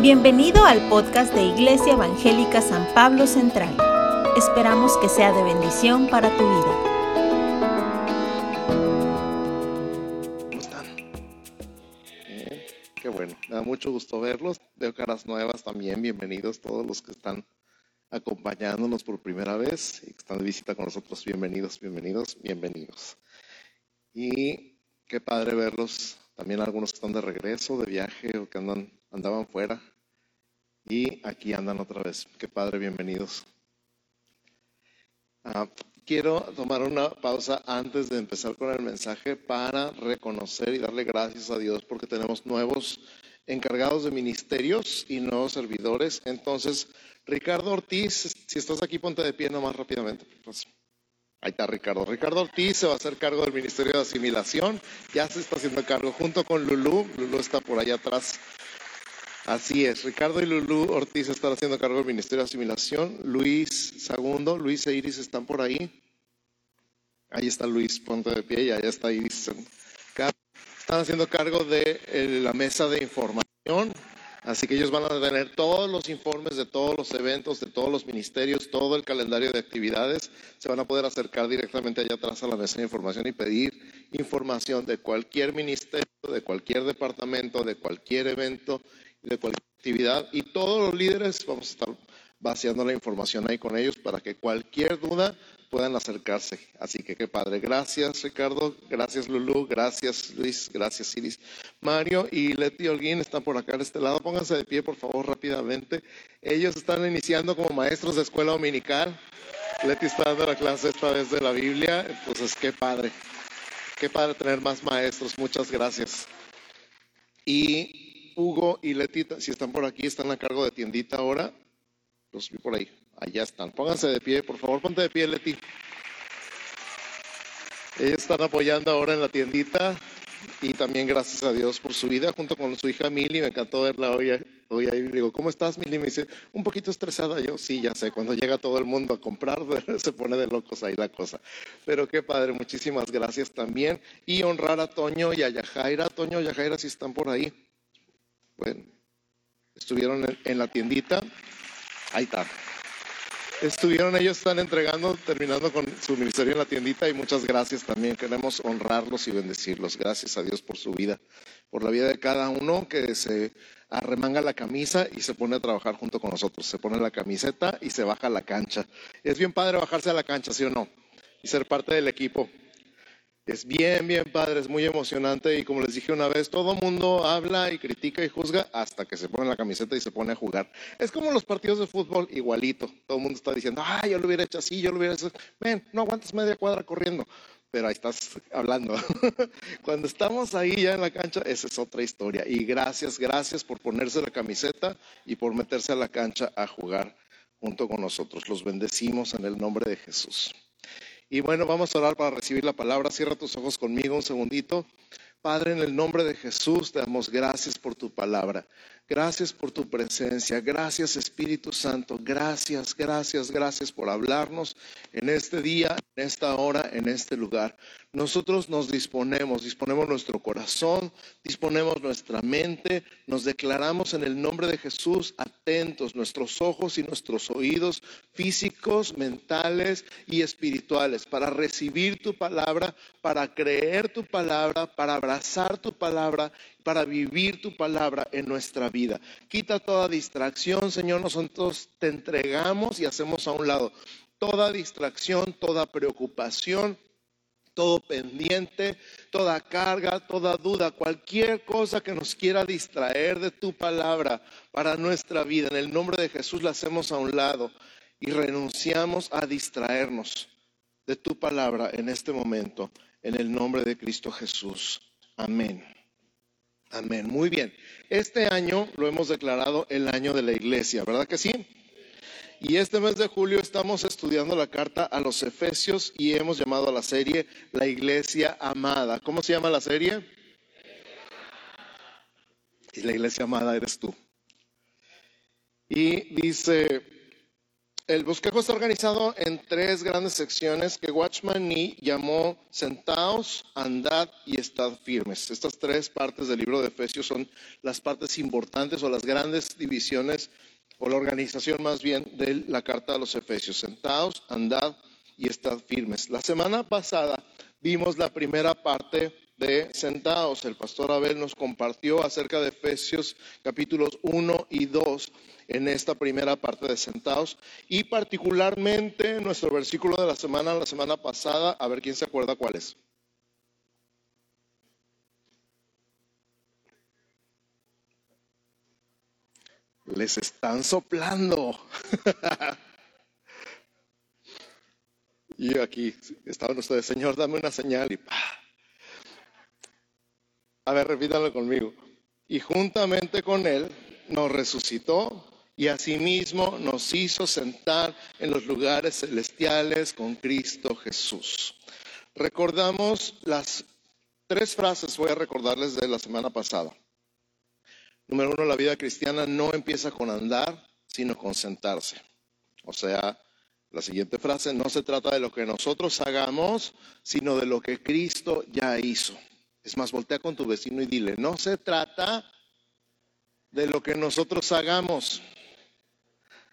Bienvenido al podcast de Iglesia Evangélica San Pablo Central. Esperamos que sea de bendición para tu vida. ¿Cómo están? qué bueno, me da mucho gusto verlos. Veo caras nuevas también. Bienvenidos todos los que están acompañándonos por primera vez y que están de visita con nosotros. Bienvenidos, bienvenidos, bienvenidos. Y qué padre verlos. También algunos que están de regreso, de viaje o que andan andaban fuera y aquí andan otra vez. Qué padre, bienvenidos. Ah, quiero tomar una pausa antes de empezar con el mensaje para reconocer y darle gracias a Dios porque tenemos nuevos encargados de ministerios y nuevos servidores. Entonces, Ricardo Ortiz, si estás aquí, ponte de pie nomás rápidamente. Pues, ahí está Ricardo. Ricardo Ortiz se va a hacer cargo del Ministerio de Asimilación. Ya se está haciendo cargo junto con Lulú. Lulú está por allá atrás Así es, Ricardo y Lulú Ortiz están haciendo cargo del Ministerio de Asimilación. Luis Segundo, Luis e Iris están por ahí. Ahí está Luis, ponte de pie y allá está Iris. Están haciendo cargo de eh, la mesa de información. Así que ellos van a tener todos los informes de todos los eventos, de todos los ministerios, todo el calendario de actividades. Se van a poder acercar directamente allá atrás a la mesa de información y pedir información de cualquier ministerio, de cualquier departamento, de cualquier evento de cualquier actividad y todos los líderes vamos a estar vaciando la información ahí con ellos para que cualquier duda puedan acercarse. Así que qué padre. Gracias Ricardo, gracias Lulu, gracias Luis, gracias Iris. Mario y Leti Holguín están por acá de este lado. Pónganse de pie por favor rápidamente. Ellos están iniciando como maestros de escuela dominical. Leti está dando la clase esta vez de la Biblia. Entonces qué padre. Qué padre tener más maestros. Muchas gracias. Y Hugo y Letita, si están por aquí, están a cargo de tiendita ahora. Los vi por ahí. Allá están. Pónganse de pie, por favor, ponte de pie, Leti. Ellos están apoyando ahora en la tiendita y también gracias a Dios por su vida junto con su hija Mili. Me encantó verla hoy, hoy ahí. Digo, ¿cómo estás, Mili? Me dice, un poquito estresada. Yo, sí, ya sé, cuando llega todo el mundo a comprar, se pone de locos ahí la cosa. Pero qué padre, muchísimas gracias también. Y honrar a Toño y a Yajaira. Toño y Yajaira, si están por ahí. Bueno, estuvieron en, la tiendita. Ahí está. Estuvieron ellos, están entregando, terminando con su ministerio en la tiendita y muchas gracias también. Queremos honrarlos y bendecirlos. Gracias a Dios por su vida, por la vida de cada uno que se arremanga la camisa y se pone a trabajar junto con nosotros. Se pone la camiseta y se baja a la cancha. Es bien padre bajarse a la cancha, ¿sí o no? Y ser parte del equipo. Es bien, bien padre, es muy emocionante y como les dije una vez, todo mundo habla y critica y juzga hasta que se pone la camiseta y se pone a jugar. Es como los partidos de fútbol, igualito. Todo el mundo está diciendo, ah, yo lo hubiera hecho así, yo lo hubiera hecho. Ven, no aguantas media cuadra corriendo, pero ahí estás hablando. Cuando estamos ahí ya en la cancha, esa es otra historia. Y gracias, gracias por ponerse la camiseta y por meterse a la cancha a jugar junto con nosotros. Los bendecimos en el nombre de Jesús. Y bueno, vamos a orar para recibir la palabra. Cierra tus ojos conmigo un segundito. Padre, en el nombre de Jesús te damos gracias por tu palabra. Gracias por tu presencia. Gracias Espíritu Santo. Gracias, gracias, gracias por hablarnos en este día, en esta hora, en este lugar. Nosotros nos disponemos, disponemos nuestro corazón, disponemos nuestra mente, nos declaramos en el nombre de Jesús atentos, nuestros ojos y nuestros oídos físicos, mentales y espirituales para recibir tu palabra, para creer tu palabra, para abrazar tu palabra para vivir tu palabra en nuestra vida. Quita toda distracción, Señor, nosotros te entregamos y hacemos a un lado toda distracción, toda preocupación, todo pendiente, toda carga, toda duda, cualquier cosa que nos quiera distraer de tu palabra para nuestra vida. En el nombre de Jesús la hacemos a un lado y renunciamos a distraernos de tu palabra en este momento, en el nombre de Cristo Jesús. Amén. Amén. Muy bien. Este año lo hemos declarado el año de la iglesia, ¿verdad que sí? Y este mes de julio estamos estudiando la carta a los Efesios y hemos llamado a la serie La Iglesia Amada. ¿Cómo se llama la serie? Y la Iglesia Amada eres tú. Y dice El bosquejo está organizado en tres grandes secciones que Watchman Nee llamó sentaos, andad y estad firmes. Estas tres partes del libro de Efesios son las partes importantes o las grandes divisiones o la organización más bien de la carta a los Efesios. Sentaos, andad y estad firmes. La semana pasada vimos la primera parte de Sentaos. El pastor Abel nos compartió acerca de Efesios capítulos 1 y 2 en esta primera parte de Sentados y particularmente nuestro versículo de la semana, la semana pasada, a ver quién se acuerda cuál es. Les están soplando. y yo aquí, estaban ustedes, Señor, dame una señal y pa. A ver, repítanlo conmigo. Y juntamente con Él nos resucitó y asimismo nos hizo sentar en los lugares celestiales con Cristo Jesús. Recordamos las tres frases, voy a recordarles de la semana pasada. Número uno, la vida cristiana no empieza con andar, sino con sentarse. O sea, la siguiente frase, no se trata de lo que nosotros hagamos, sino de lo que Cristo ya hizo. Es más, voltea con tu vecino y dile, no se trata de lo que nosotros hagamos,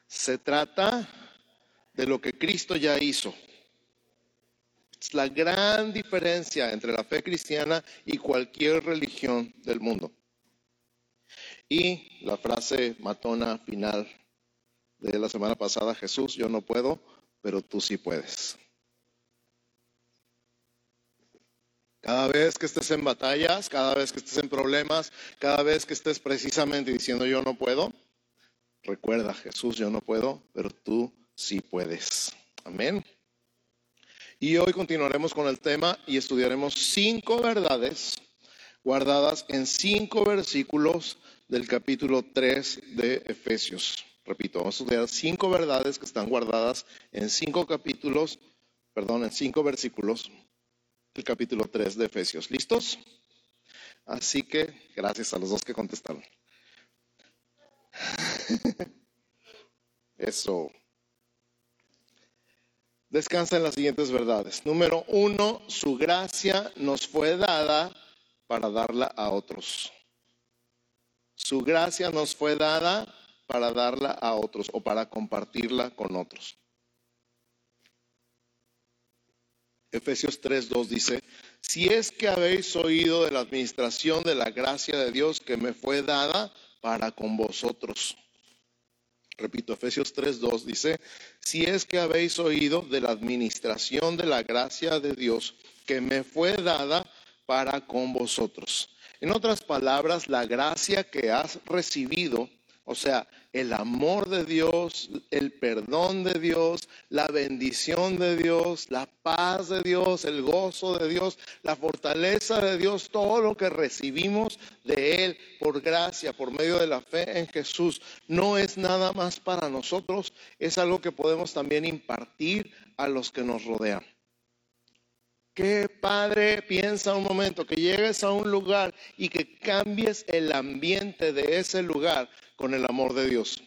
se trata de lo que Cristo ya hizo. Es la gran diferencia entre la fe cristiana y cualquier religión del mundo. Y la frase matona final de la semana pasada, Jesús, yo no puedo, pero tú sí puedes. Cada vez que estés en batallas, cada vez que estés en problemas, cada vez que estés precisamente diciendo yo no puedo, Recuerda, Jesús, yo no puedo, pero tú sí puedes. Amén. Y hoy continuaremos con el tema y estudiaremos cinco verdades guardadas en cinco versículos del capítulo 3 de Efesios. Repito, vamos a estudiar cinco verdades que están guardadas en cinco capítulos, perdón, en cinco versículos del capítulo 3 de Efesios. ¿Listos? Así que gracias a los dos que contestaron. Eso. Descansa en las siguientes verdades. Número uno, su gracia nos fue dada para darla a otros. Su gracia nos fue dada para darla a otros o para compartirla con otros. Efesios 3:2 dice, si es que habéis oído de la administración de la gracia de Dios que me fue dada para con vosotros. Repito, Efesios 3:2 dice, si es que habéis oído de la administración de la gracia de Dios que me fue dada para con vosotros. En otras palabras, la gracia que has recibido o sea, el amor de Dios, el perdón de Dios, la bendición de Dios, la paz de Dios, el gozo de Dios, la fortaleza de Dios, todo lo que recibimos de Él por gracia, por medio de la fe en Jesús, no es nada más para nosotros, es algo que podemos también impartir a los que nos rodean. ¿Qué padre piensa un momento que llegues a un lugar y que cambies el ambiente de ese lugar con el amor de Dios.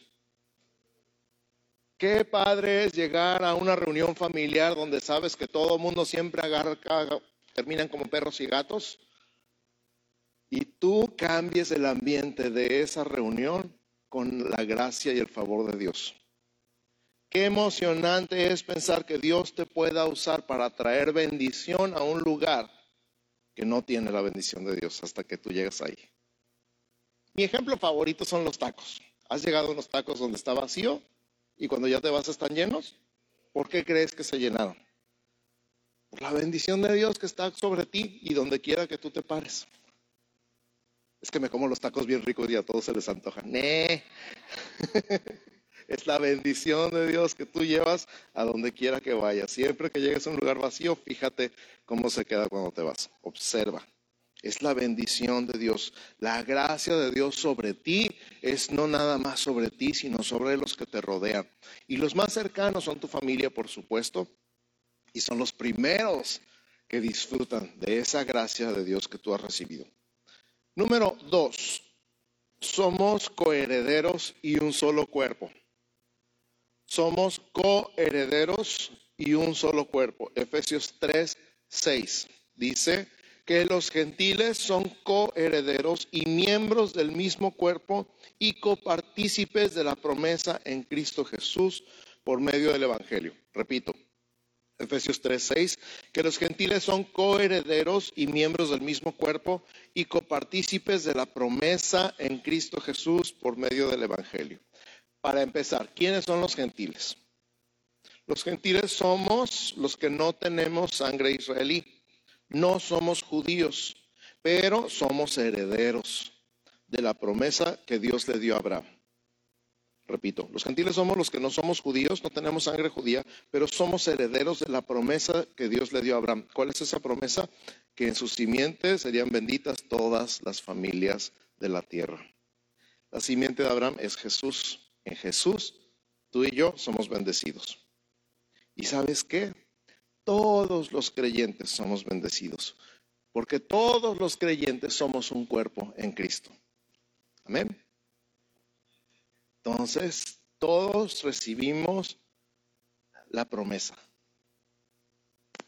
Qué padre es llegar a una reunión familiar donde sabes que todo el mundo siempre agarra, terminan como perros y gatos, y tú cambies el ambiente de esa reunión con la gracia y el favor de Dios. Qué emocionante es pensar que Dios te pueda usar para traer bendición a un lugar que no tiene la bendición de Dios hasta que tú llegas ahí. Mi ejemplo favorito son los tacos. ¿Has llegado a unos tacos donde está vacío y cuando ya te vas están llenos? ¿Por qué crees que se llenaron? Por la bendición de Dios que está sobre ti y donde quiera que tú te pares. Es que me como los tacos bien ricos y a todos se les antoja. es la bendición de Dios que tú llevas a donde quiera que vayas. Siempre que llegues a un lugar vacío, fíjate cómo se queda cuando te vas. Observa. Es la bendición de Dios. La gracia de Dios sobre ti es no nada más sobre ti, sino sobre los que te rodean. Y los más cercanos son tu familia, por supuesto, y son los primeros que disfrutan de esa gracia de Dios que tú has recibido. Número dos, somos coherederos y un solo cuerpo. Somos coherederos y un solo cuerpo. Efesios 3, 6 dice que los gentiles son coherederos y miembros del mismo cuerpo y copartícipes de la promesa en Cristo Jesús por medio del Evangelio. Repito, Efesios 3:6, que los gentiles son coherederos y miembros del mismo cuerpo y copartícipes de la promesa en Cristo Jesús por medio del Evangelio. Para empezar, ¿quiénes son los gentiles? Los gentiles somos los que no tenemos sangre israelí, no somos judíos, pero somos herederos de la promesa que Dios le dio a Abraham. Repito, los gentiles somos los que no somos judíos, no tenemos sangre judía, pero somos herederos de la promesa que Dios le dio a Abraham. ¿Cuál es esa promesa? Que en sus simientes serían benditas todas las familias de la tierra. La simiente de Abraham es Jesús. En Jesús, tú y yo somos bendecidos. ¿Y sabes qué? Todos los creyentes somos bendecidos, porque todos los creyentes somos un cuerpo en Cristo. Amén. Entonces, todos recibimos la promesa.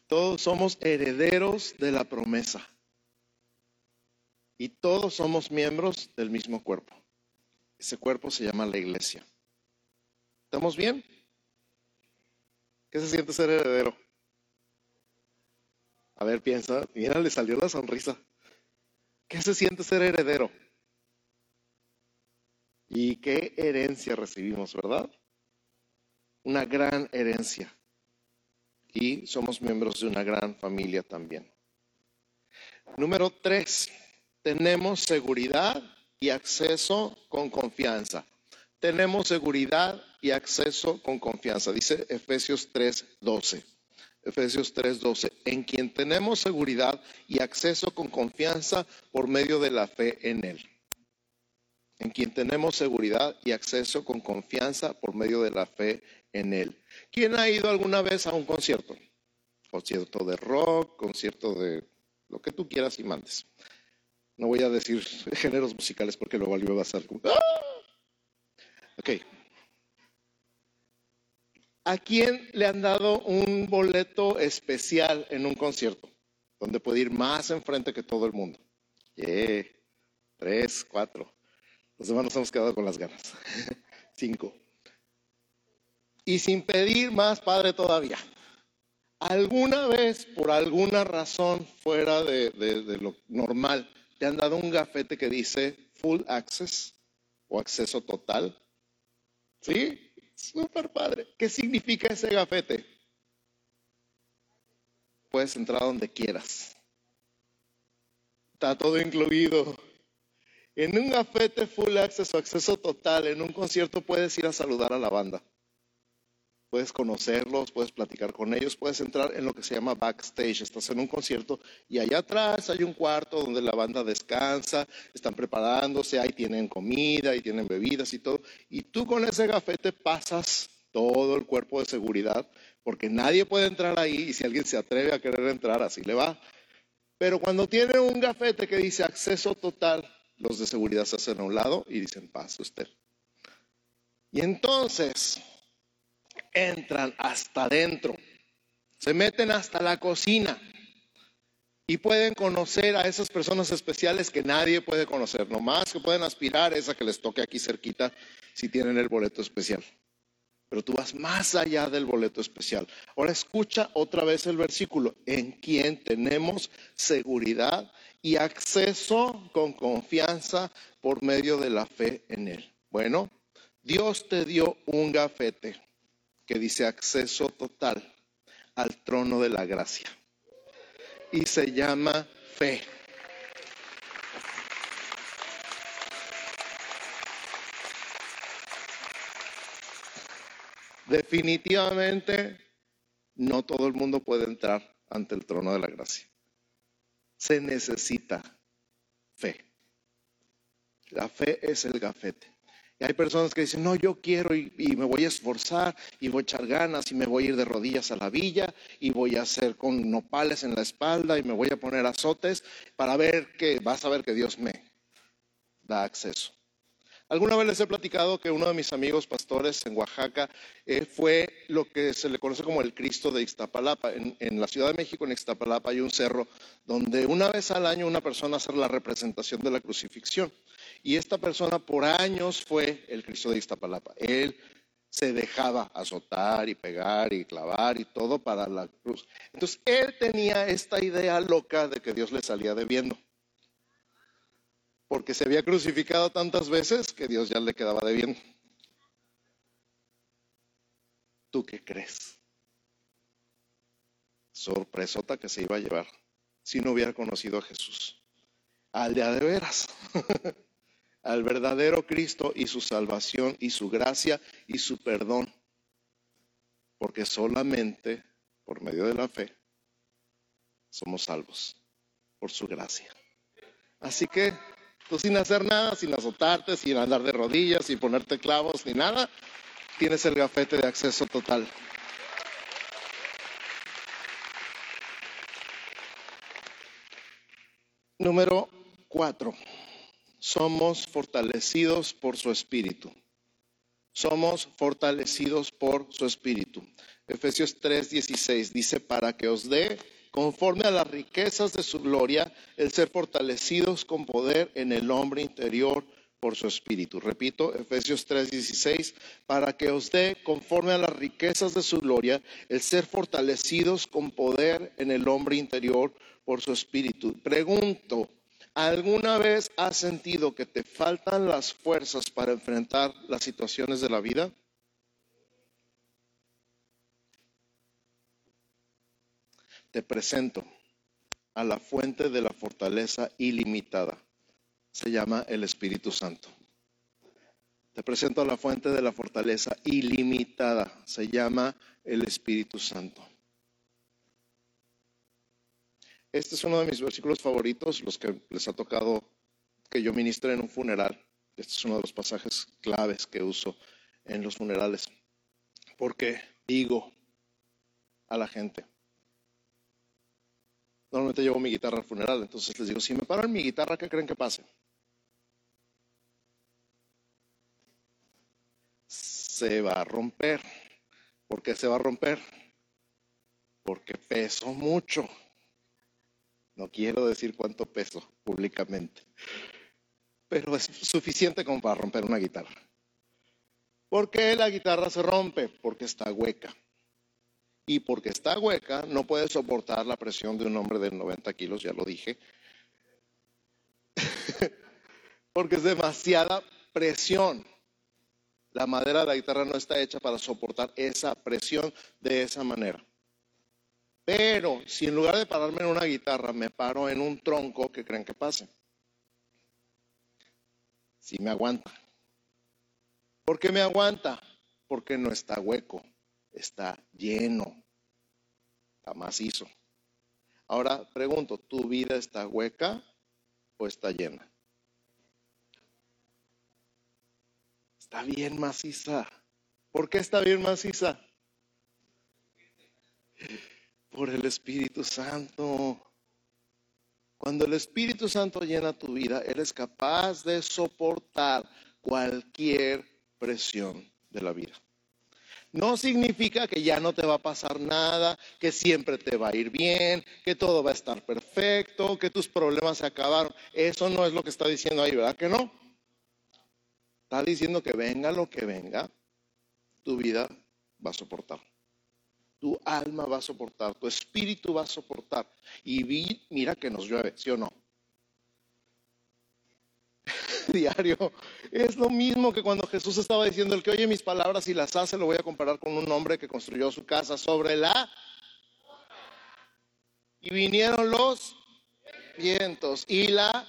Todos somos herederos de la promesa. Y todos somos miembros del mismo cuerpo. Ese cuerpo se llama la iglesia. ¿Estamos bien? ¿Qué se siente ser heredero? A ver, piensa, mira, le salió la sonrisa. ¿Qué se siente ser heredero? Y qué herencia recibimos, ¿verdad? Una gran herencia. Y somos miembros de una gran familia también. Número tres, tenemos seguridad y acceso con confianza. Tenemos seguridad y acceso con confianza, dice Efesios 3:12. Efesios 3:12, en quien tenemos seguridad y acceso con confianza por medio de la fe en Él en quien tenemos seguridad y acceso con confianza por medio de la fe en Él. ¿Quién ha ido alguna vez a un concierto? Concierto de rock, concierto de lo que tú quieras y mandes. No voy a decir géneros musicales porque luego alguien va a ser como... ¡Ah! Ok. ¿A quién le han dado un boleto especial en un concierto? Donde puede ir más enfrente que todo el mundo. Yeah. Tres, cuatro. Los demás nos hemos quedado con las ganas. Cinco. Y sin pedir más, Padre, todavía. ¿Alguna vez, por alguna razón fuera de lo normal, te han dado un gafete que dice full access o acceso total? ¿Sí? Súper padre. ¿Qué significa ese gafete? Puedes entrar donde quieras. Está todo incluido. En un gafete full access o acceso total, en un concierto puedes ir a saludar a la banda. Puedes conocerlos, puedes platicar con ellos, puedes entrar en lo que se llama backstage. Estás en un concierto y allá atrás hay un cuarto donde la banda descansa, están preparándose, ahí tienen comida, y tienen bebidas y todo. Y tú con ese gafete pasas todo el cuerpo de seguridad, porque nadie puede entrar ahí y si alguien se atreve a querer entrar, así le va. Pero cuando tiene un gafete que dice acceso total, los de seguridad se hacen a un lado y dicen, pase usted. Y entonces entran hasta adentro, se meten hasta la cocina y pueden conocer a esas personas especiales que nadie puede conocer, nomás que pueden aspirar esa que les toque aquí cerquita si tienen el boleto especial. Pero tú vas más allá del boleto especial. Ahora escucha otra vez el versículo, en quien tenemos seguridad y acceso con confianza por medio de la fe en Él. Bueno, Dios te dio un gafete que dice acceso total al trono de la gracia y se llama fe. Definitivamente no todo el mundo puede entrar ante el trono de la gracia se necesita fe. La fe es el gafete. Y hay personas que dicen, no, yo quiero y, me voy a esforzar y voy a echar ganas y me voy a ir de rodillas a la villa y voy a hacer con nopales en la espalda y me voy a poner azotes para ver que vas a ver que Dios me da acceso. Alguna vez les he platicado que uno de mis amigos pastores en Oaxaca eh, fue lo que se le conoce como el Cristo de Ixtapalapa. En, la Ciudad de México, en Ixtapalapa, hay un cerro donde una vez al año una persona hace la representación de la crucifixión. Y esta persona por años fue el Cristo de Ixtapalapa. Él se dejaba azotar y pegar y clavar y todo para la cruz. Entonces, él tenía esta idea loca de que Dios le salía debiendo porque se había crucificado tantas veces que Dios ya le quedaba de bien. ¿Tú qué crees? Sorpresota que se iba a llevar si no hubiera conocido a Jesús. Al de de veras. al verdadero Cristo y su salvación y su gracia y su perdón. Porque solamente por medio de la fe somos salvos por su gracia. Así que Tú sin hacer nada, sin azotarte, sin andar de rodillas, sin ponerte clavos ni nada, tienes el gafete de acceso total. Número cuatro. Somos fortalecidos por su espíritu. Somos fortalecidos por su espíritu. Efesios 3:16 dice, para que os dé conforme a las riquezas de su gloria, el ser fortalecidos con poder en el hombre interior por su espíritu. Repito, Efesios 3:16, para que os dé conforme a las riquezas de su gloria, el ser fortalecidos con poder en el hombre interior por su espíritu. Pregunto, ¿alguna vez has sentido que te faltan las fuerzas para enfrentar las situaciones de la vida? Te presento a la fuente de la fortaleza ilimitada. Se llama el Espíritu Santo. Te presento a la fuente de la fortaleza ilimitada. Se llama el Espíritu Santo. Este es uno de mis versículos favoritos, los que les ha tocado que yo ministre en un funeral. Este es uno de los pasajes claves que uso en los funerales. Porque digo a la gente, Normalmente llevo mi guitarra al funeral, entonces les digo, si me paran mi guitarra, ¿qué creen que pase? Se va a romper. ¿Por qué se va a romper? Porque peso mucho. No quiero decir cuánto peso públicamente, pero es suficiente como para romper una guitarra. ¿Por qué la guitarra se rompe? Porque está hueca y porque está hueca no puede soportar la presión de un hombre de 90 kilos, ya lo dije, porque es demasiada presión. La madera de la guitarra no está hecha para soportar esa presión de esa manera. Pero si en lugar de pararme en una guitarra me paro en un tronco, ¿qué creen que pase? Si me aguanta. ¿Por qué me aguanta? Porque no está hueco está lleno, está macizo. Ahora pregunto, ¿tu vida está hueca o está llena? Está bien maciza. ¿Por qué está bien maciza? Por el Espíritu Santo. Cuando el Espíritu Santo llena tu vida, eres capaz de soportar cualquier presión de la vida. No significa que ya no te va a pasar nada, que siempre te va a ir bien, que todo va a estar perfecto, que tus problemas se acabaron. Eso no es lo que está diciendo ahí, ¿verdad que no? Está diciendo que venga lo que venga, tu vida va a soportar. Tu alma va a soportar, tu espíritu va a soportar. Y mira que nos llueve, ¿sí o no? diario. Es lo mismo que cuando Jesús estaba diciendo, el que oye mis palabras y las hace, lo voy a comparar con un hombre que construyó su casa sobre la... Y vinieron los vientos y la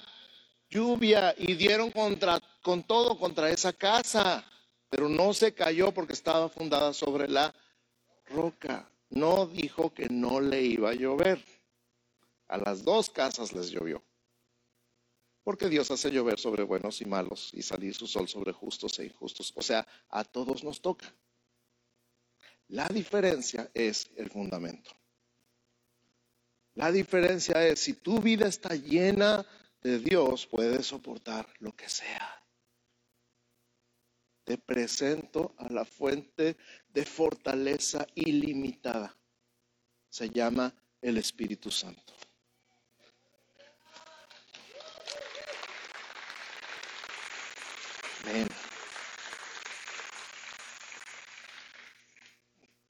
lluvia y dieron contra, con todo contra esa casa, pero no se cayó porque estaba fundada sobre la roca. No dijo que no le iba a llover. A las dos casas les llovió. Porque Dios hace llover sobre buenos y malos y salir su sol sobre justos e injustos. O sea, a todos nos toca. La diferencia es el fundamento. La diferencia es si tu vida está llena de Dios, puedes soportar lo que sea. te presento a la fuente de fortaleza ilimitada. Se llama el Espíritu Santo.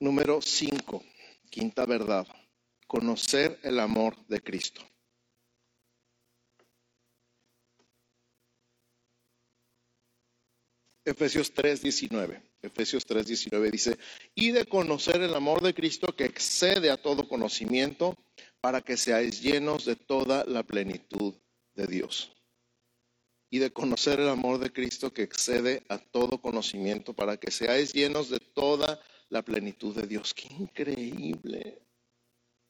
Número 5, quinta verdad, conocer el amor de Cristo. Efesios 3:19. Efesios 3:19 dice, y de conocer el amor de Cristo que excede a todo conocimiento, para que seáis llenos de toda la plenitud de Dios. Y de conocer el amor de Cristo que excede a todo conocimiento, para que seáis llenos de toda la plenitud de Dios. Qué increíble.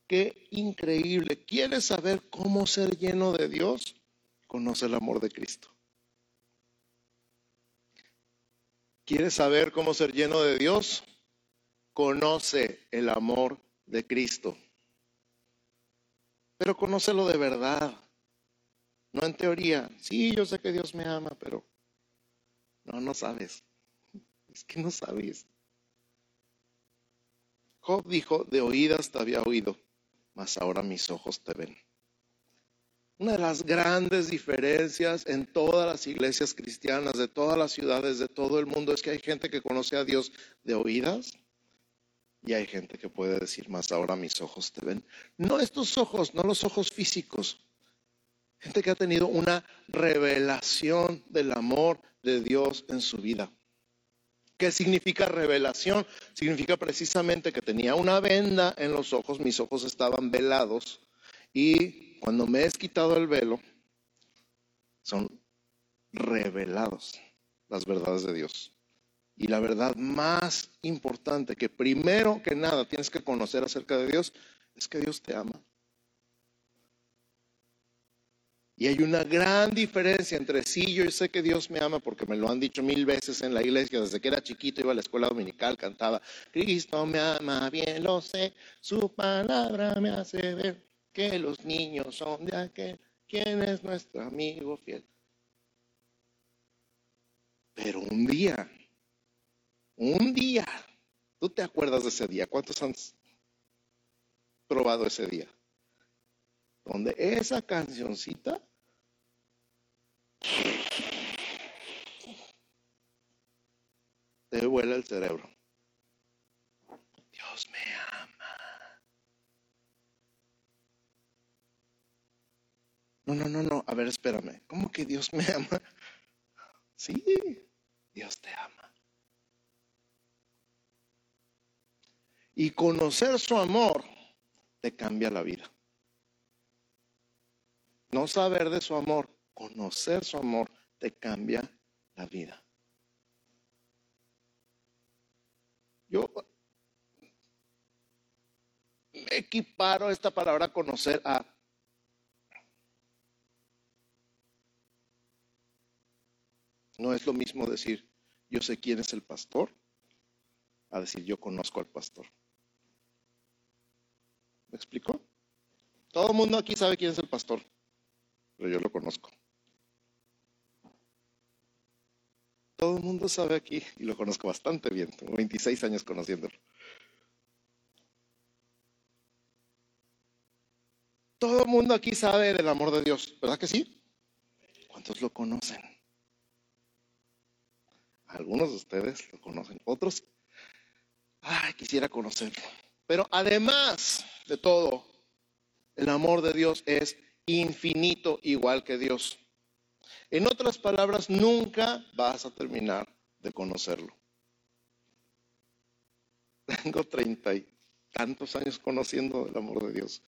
Qué increíble. ¿Quieres saber cómo ser lleno de Dios? Conoce el amor de Cristo. ¿Quieres saber cómo ser lleno de Dios? Conoce el amor de Cristo. Pero conócelo de verdad, no en teoría. Sí, yo sé que Dios me ama, pero no, no sabes. Es que no sabes. Job dijo, de oídas te había oído, mas ahora mis ojos te ven. Una de las grandes diferencias en todas las iglesias cristianas, de todas las ciudades, de todo el mundo, es que hay gente que conoce a Dios de oídas y hay gente que puede decir más, ahora mis ojos te ven. No estos ojos, no los ojos físicos. Gente que ha tenido una revelación del amor de Dios en su vida. ¿Qué significa revelación? Significa precisamente que tenía una venda en los ojos, mis ojos estaban velados y cuando me he quitado el velo, son revelados las verdades de Dios. Y la verdad más importante que primero que nada tienes que conocer acerca de Dios es que Dios te ama. Y hay una gran diferencia entre sí, yo sé que Dios me ama porque me lo han dicho mil veces en la iglesia, desde que era chiquito iba a la escuela dominical, cantaba, Cristo me ama, bien lo sé, su palabra me hace ver que los niños son de aquel, quien es nuestro amigo fiel. Pero un día, un día, ¿tú te acuerdas de ese día? ¿Cuántos han probado ese día? Donde esa cancioncita te vuela el cerebro. Dios me No, no, no, no. A ver, espérame. ¿Cómo que Dios me ama? Sí, Dios te ama. Y conocer su amor te cambia la vida. No saber de su amor, conocer su amor te cambia la vida. Yo equiparo esta palabra conocer a No es lo mismo decir, yo sé quién es el pastor, a decir, yo conozco al pastor. ¿Me explicó? Todo el mundo aquí sabe quién es el pastor, pero yo lo conozco. Todo el mundo sabe aquí, y lo conozco bastante bien, tengo 26 años conociéndolo. Todo el mundo aquí sabe del amor de Dios, ¿verdad que sí? ¿Cuántos lo conocen? Algunos de ustedes lo conocen, otros, ay, quisiera conocerlo. Pero además de todo, el amor de Dios es infinito igual que Dios. En otras palabras, nunca vas a terminar de conocerlo. Tengo treinta y tantos años conociendo el amor de Dios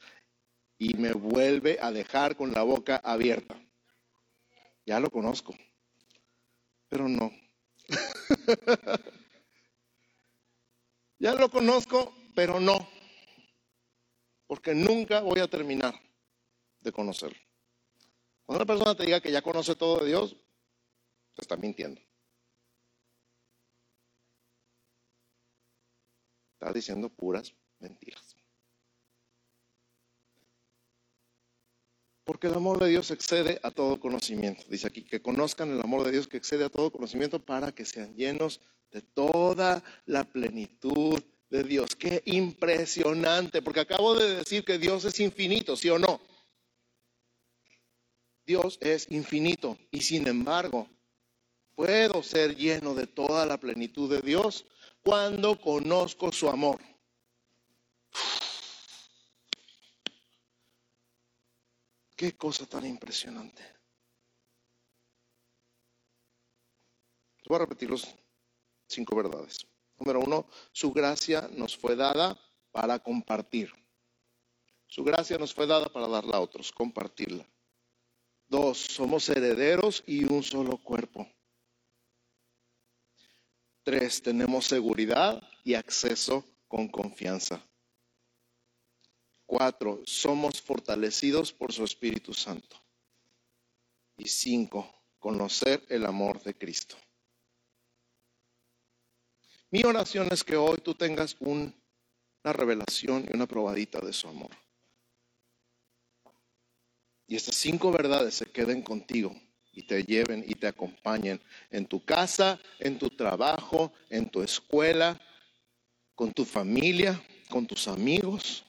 y me vuelve a dejar con la boca abierta. Ya lo conozco, pero no, ya lo conozco, pero no, porque nunca voy a terminar de conocerlo. Cuando una persona te diga que ya conoce todo de Dios, te está mintiendo. Está diciendo puras mentiras. Porque el amor de Dios excede a todo conocimiento. Dice aquí que conozcan el amor de Dios que excede a todo conocimiento para que sean llenos de toda la plenitud de Dios. Qué impresionante, porque acabo de decir que Dios es infinito, ¿sí o no? Dios es infinito y sin embargo puedo ser lleno de toda la plenitud de Dios cuando conozco su amor. Qué cosa tan impresionante. Voy a repetir los cinco verdades. Número uno, su gracia nos fue dada para compartir. Su gracia nos fue dada para darla a otros, compartirla. Dos, somos herederos y un solo cuerpo. Tres, tenemos seguridad y acceso con confianza. Cuatro, somos fortalecidos por su Espíritu Santo. Y cinco, conocer el amor de Cristo. Mi oración es que hoy tú tengas una revelación y una probadita de su amor. Y estas cinco verdades se queden contigo y te lleven y te acompañen en tu casa, en tu trabajo, en tu escuela, con tu familia, con tus amigos.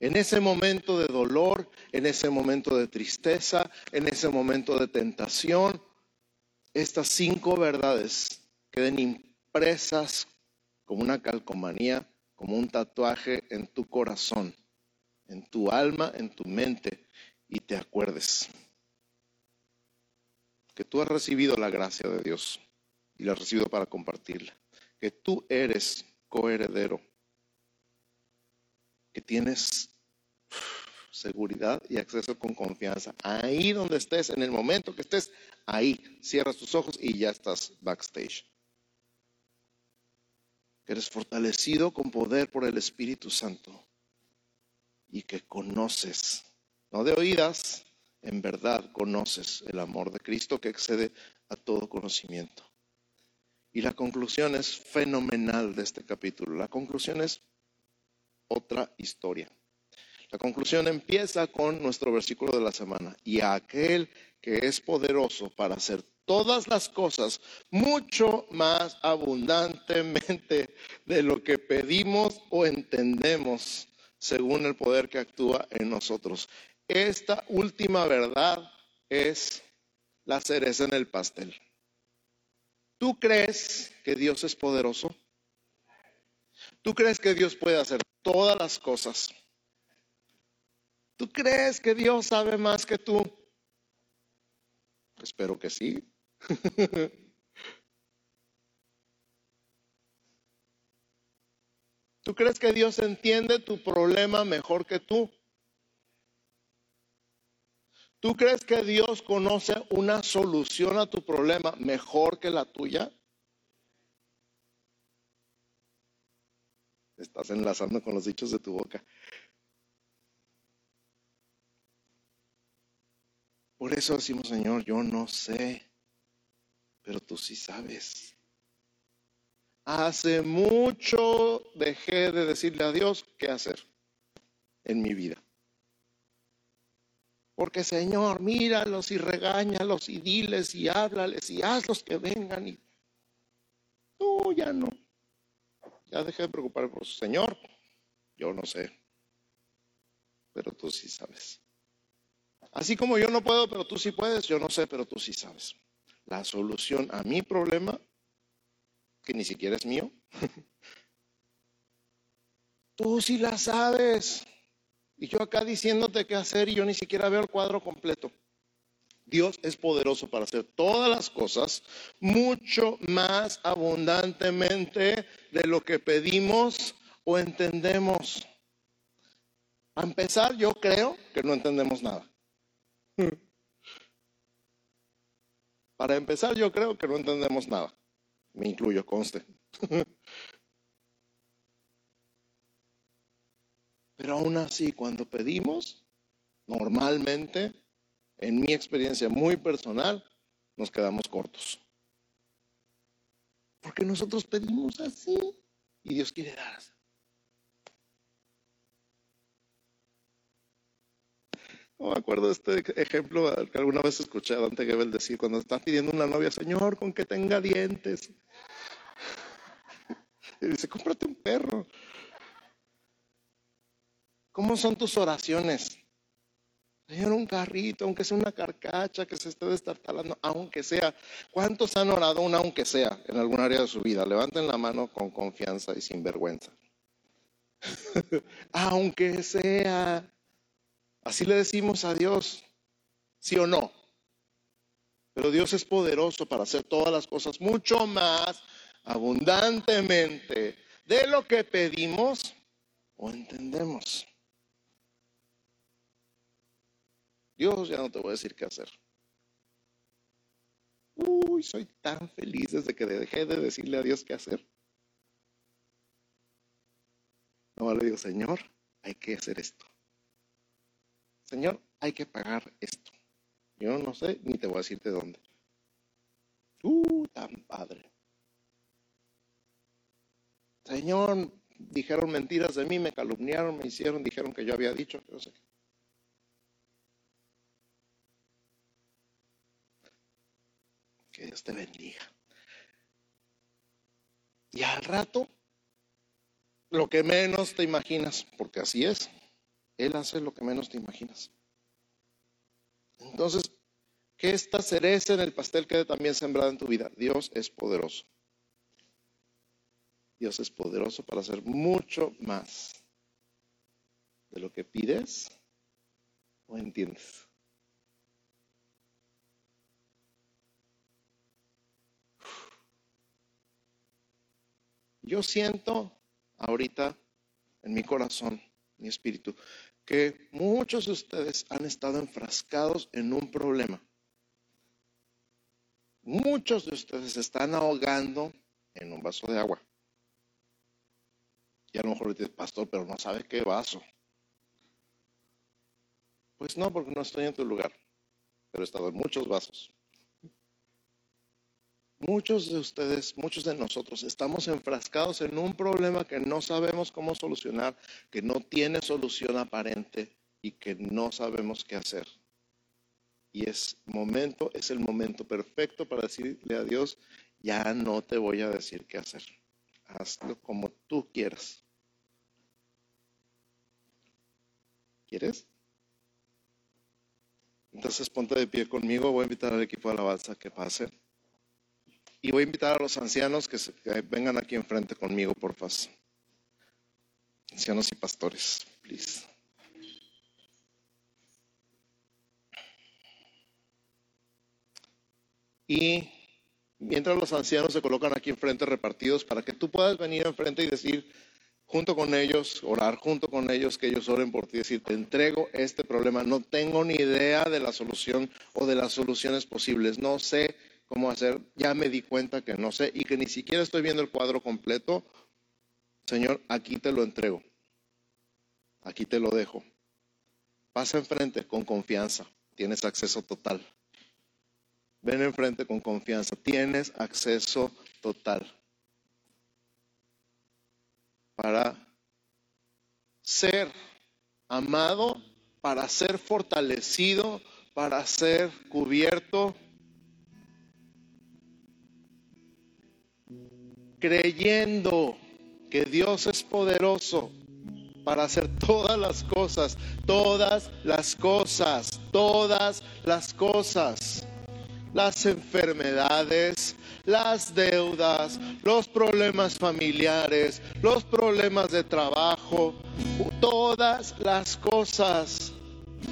En ese momento de dolor, en ese momento de tristeza, en ese momento de tentación, estas cinco verdades queden impresas como una calcomanía, como un tatuaje en tu corazón, en tu alma, en tu mente, y te acuerdes que tú has recibido la gracia de Dios y la has recibido para compartirla, que tú eres coheredero, que tienes seguridad y acceso con confianza. Ahí donde estés, en el momento que estés, ahí cierras tus ojos y ya estás backstage. Que eres fortalecido con poder por el Espíritu Santo y que conoces, no de oídas, en verdad conoces el amor de Cristo que excede a todo conocimiento. Y la conclusión es fenomenal de este capítulo. La conclusión es otra historia. La conclusión empieza con nuestro versículo de la semana. Y aquel que es poderoso para hacer todas las cosas mucho más abundantemente de lo que pedimos o entendemos según el poder que actúa en nosotros. Esta última verdad es la cereza en el pastel. ¿Tú crees que Dios es poderoso? ¿Tú crees que Dios puede hacer todas las cosas? ¿Tú crees que Dios sabe más que tú? Espero que sí. ¿Tú crees que Dios entiende tu problema mejor que tú? ¿Tú crees que Dios conoce una solución a tu problema mejor que la tuya? Estás enlazando con los dichos de tu boca. Por eso decimos, Señor, yo no sé, pero tú sí sabes. Hace mucho dejé de decirle a Dios qué hacer en mi vida. Porque Señor, míralos y regáñalos y diles y háblales y hazlos que vengan. Y tú ya no. Ya dejé de preocuparme por su Señor. Yo no sé. Pero tú sí sabes. Así como yo no puedo, pero tú sí puedes, yo no sé, pero tú sí sabes. La solución a mi problema, que ni siquiera es mío, tú sí la sabes. Y yo acá diciéndote qué hacer y yo ni siquiera veo el cuadro completo. Dios es poderoso para hacer todas las cosas mucho más abundantemente de lo que pedimos o entendemos. A empezar, yo creo que no entendemos nada. Para empezar, yo creo que no entendemos nada. Me incluyo, conste. Pero aún así, cuando pedimos, normalmente, en mi experiencia muy personal, nos quedamos cortos. Porque nosotros pedimos así y Dios quiere dar. No me acuerdo de este ejemplo que alguna vez escuché a Dante Gebel decir cuando está pidiendo una novia, Señor, con que tenga dientes. Y dice, cómprate un perro. ¿Cómo son tus oraciones? Señor, un carrito, aunque sea una carcacha que se esté destartalando, aunque sea. ¿Cuántos han orado un aunque sea en algún área de su vida? Levanten la mano con confianza y sin vergüenza. aunque sea. Así le decimos a Dios, sí o no. Pero Dios es poderoso para hacer todas las cosas mucho más abundantemente de lo que pedimos o entendemos. Dios ya no te voy a decir qué hacer. Uy, soy tan feliz desde que dejé de decirle a Dios qué hacer. No le digo, Señor, hay que hacer esto. Señor, hay que pagar esto. Yo no sé, ni te voy a decir de dónde. Uh, tan padre. Señor, dijeron mentiras de mí, me calumniaron, me hicieron, dijeron que yo había dicho, no sé. Que Dios te bendiga. Y al rato, lo que menos te imaginas, porque así es, Él hace lo que menos te imaginas. Entonces, que esta cereza en el pastel quede también sembrada en tu vida. Dios es poderoso. Dios es poderoso para hacer mucho más de lo que pides o entiendes. Yo siento ahorita en mi corazón, mi espíritu, que muchos de ustedes han estado enfrascados en un problema. Muchos de ustedes están ahogando en un vaso de agua. Y a lo mejor dices, pastor, pero no sabe qué vaso. Pues no, porque no estoy en tu lugar, pero he estado en muchos vasos. Muchos de ustedes, muchos de nosotros estamos enfrascados en un problema que no sabemos cómo solucionar, que no tiene solución aparente y que no sabemos qué hacer. Y es momento, es el momento perfecto para decirle a Dios, ya no te voy a decir qué hacer. Hazlo como tú quieras. ¿Quieres? Entonces ponte de pie conmigo, voy a invitar al equipo de alabanza que pase. Y voy a invitar a los ancianos que, vengan aquí enfrente conmigo, por favor. Ancianos y pastores, please. Y mientras los ancianos se colocan aquí enfrente repartidos para que tú puedas venir enfrente y decir, junto con ellos, orar junto con ellos, que ellos oren por ti, decir, te entrego este problema, no tengo ni idea de la solución o de las soluciones posibles, no sé cómo hacer, ya me di cuenta que no sé y que ni siquiera estoy viendo el cuadro completo, Señor, aquí te lo entrego, aquí te lo dejo. Pasa enfrente con confianza, tienes acceso total. Ven enfrente con confianza, tienes acceso total para ser amado, para ser fortalecido, para ser cubierto, creyendo que Dios es poderoso para hacer todas las cosas, todas las cosas, todas las cosas, las enfermedades, las deudas, los problemas familiares, los problemas de trabajo, todas las cosas.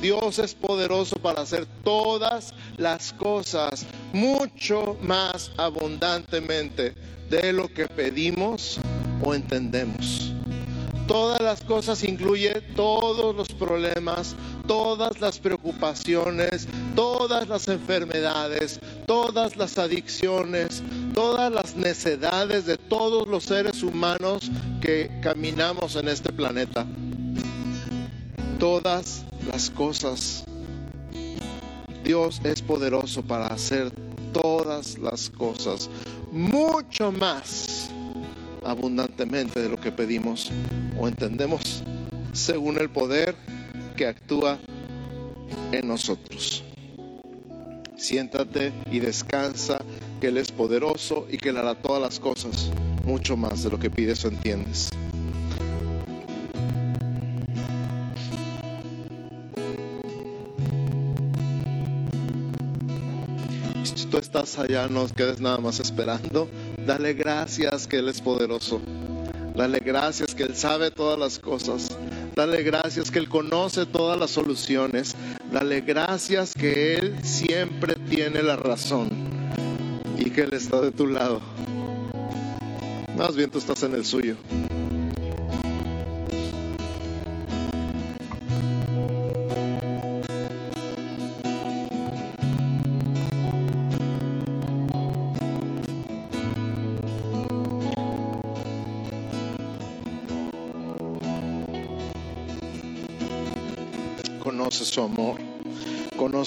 Dios es poderoso para hacer todas las cosas mucho más abundantemente de lo que pedimos o entendemos. Todas las cosas incluye todos los problemas, todas las preocupaciones, todas las enfermedades, todas las adicciones, todas las necedades de todos los seres humanos que caminamos en este planeta. Todas las cosas. Dios es poderoso para hacer todas las cosas, mucho más abundantemente de lo que pedimos o entendemos, según el poder que actúa en nosotros. Siéntate y descansa, que Él es poderoso y que Él hará todas las cosas, mucho más de lo que pides o entiendes. Tú estás allá, no quedes nada más esperando. Dale gracias que Él es poderoso. Dale gracias que Él sabe todas las cosas. Dale gracias que Él conoce todas las soluciones. Dale gracias que Él siempre tiene la razón y que Él está de tu lado. Más bien tú estás en el suyo.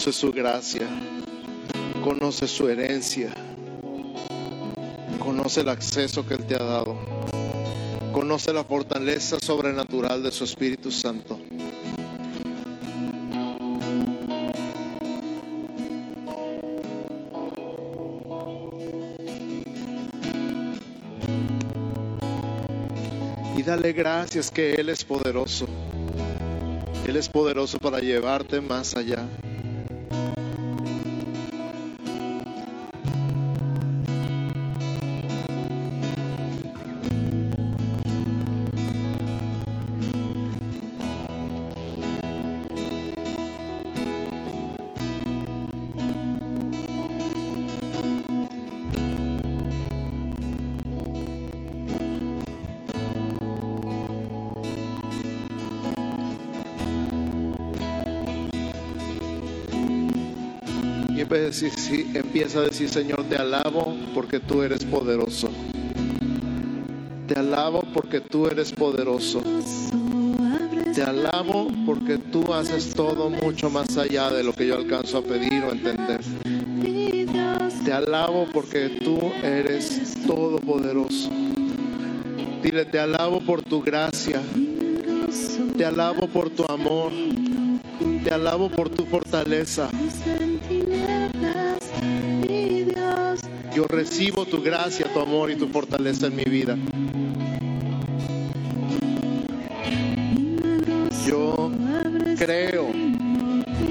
Conoce su gracia, conoce su herencia, conoce el acceso que Él te ha dado, conoce la fortaleza sobrenatural de su Espíritu Santo. Y dale gracias que Él es poderoso. Él es poderoso para llevarte más allá. Empieza a decir, Señor, te alabo porque tú eres poderoso. Te alabo porque tú eres poderoso. Te alabo porque tú haces todo mucho más allá de lo que yo alcanzo a pedir o entender. Te alabo porque tú eres todopoderoso. Dile, te alabo por tu gracia. Te alabo por tu amor. Te alabo por tu fortaleza. Yo recibo tu gracia, tu amor y tu fortaleza en mi vida. Yo creo,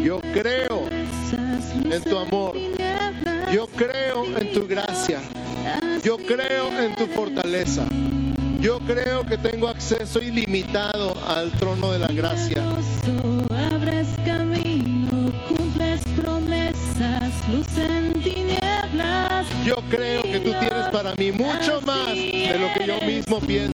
yo creo en tu amor. Yo creo en tu gracia. Yo creo en tu fortaleza. Yo creo que tengo acceso ilimitado al trono de la gracia. Creo que tú tienes para mí mucho más de lo que yo mismo pienso.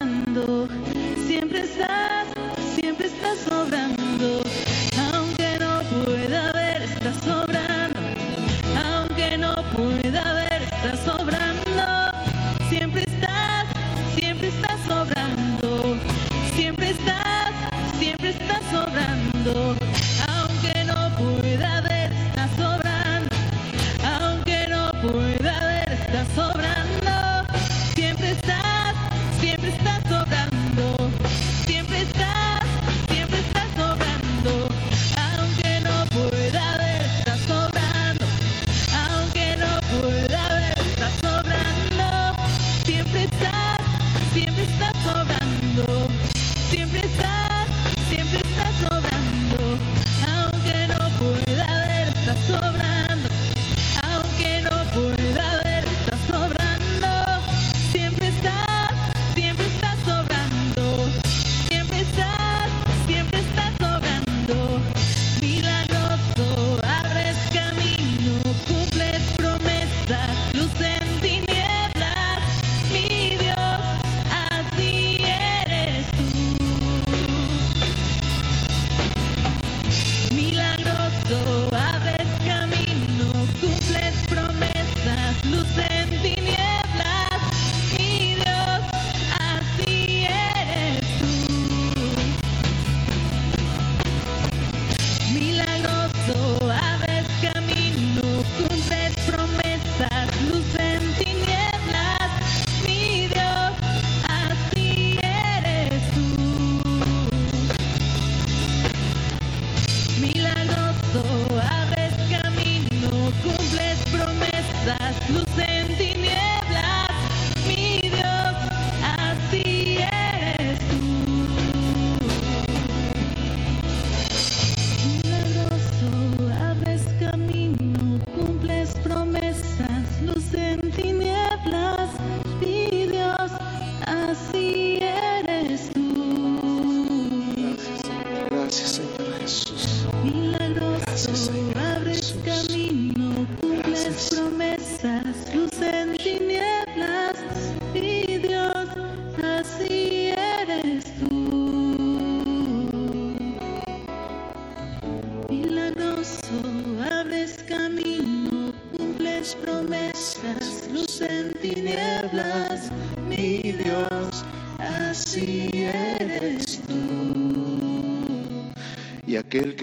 of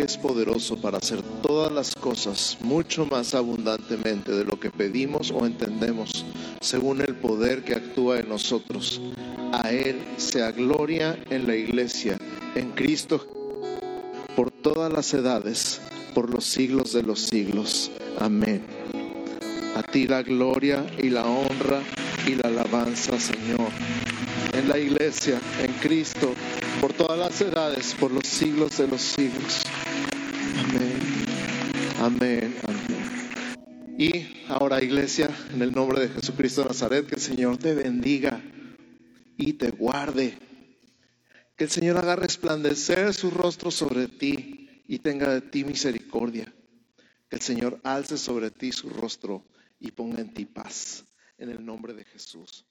es poderoso para hacer todas las cosas mucho más abundantemente de lo que pedimos o entendemos, según el poder que actúa en nosotros. A Él sea gloria en la iglesia, en Cristo, por todas las edades, por los siglos de los siglos. Amén. A ti la gloria y la honra y la alabanza, Señor. En la iglesia, en Cristo, por todas las edades, por los siglos de los siglos. Amén. Y ahora, iglesia, en el nombre de Jesucristo de Nazaret, que el Señor te bendiga y te guarde. Que el Señor haga resplandecer su rostro sobre ti y tenga de ti misericordia. Que el Señor alce sobre ti su rostro y ponga en ti paz. En el nombre de Jesús.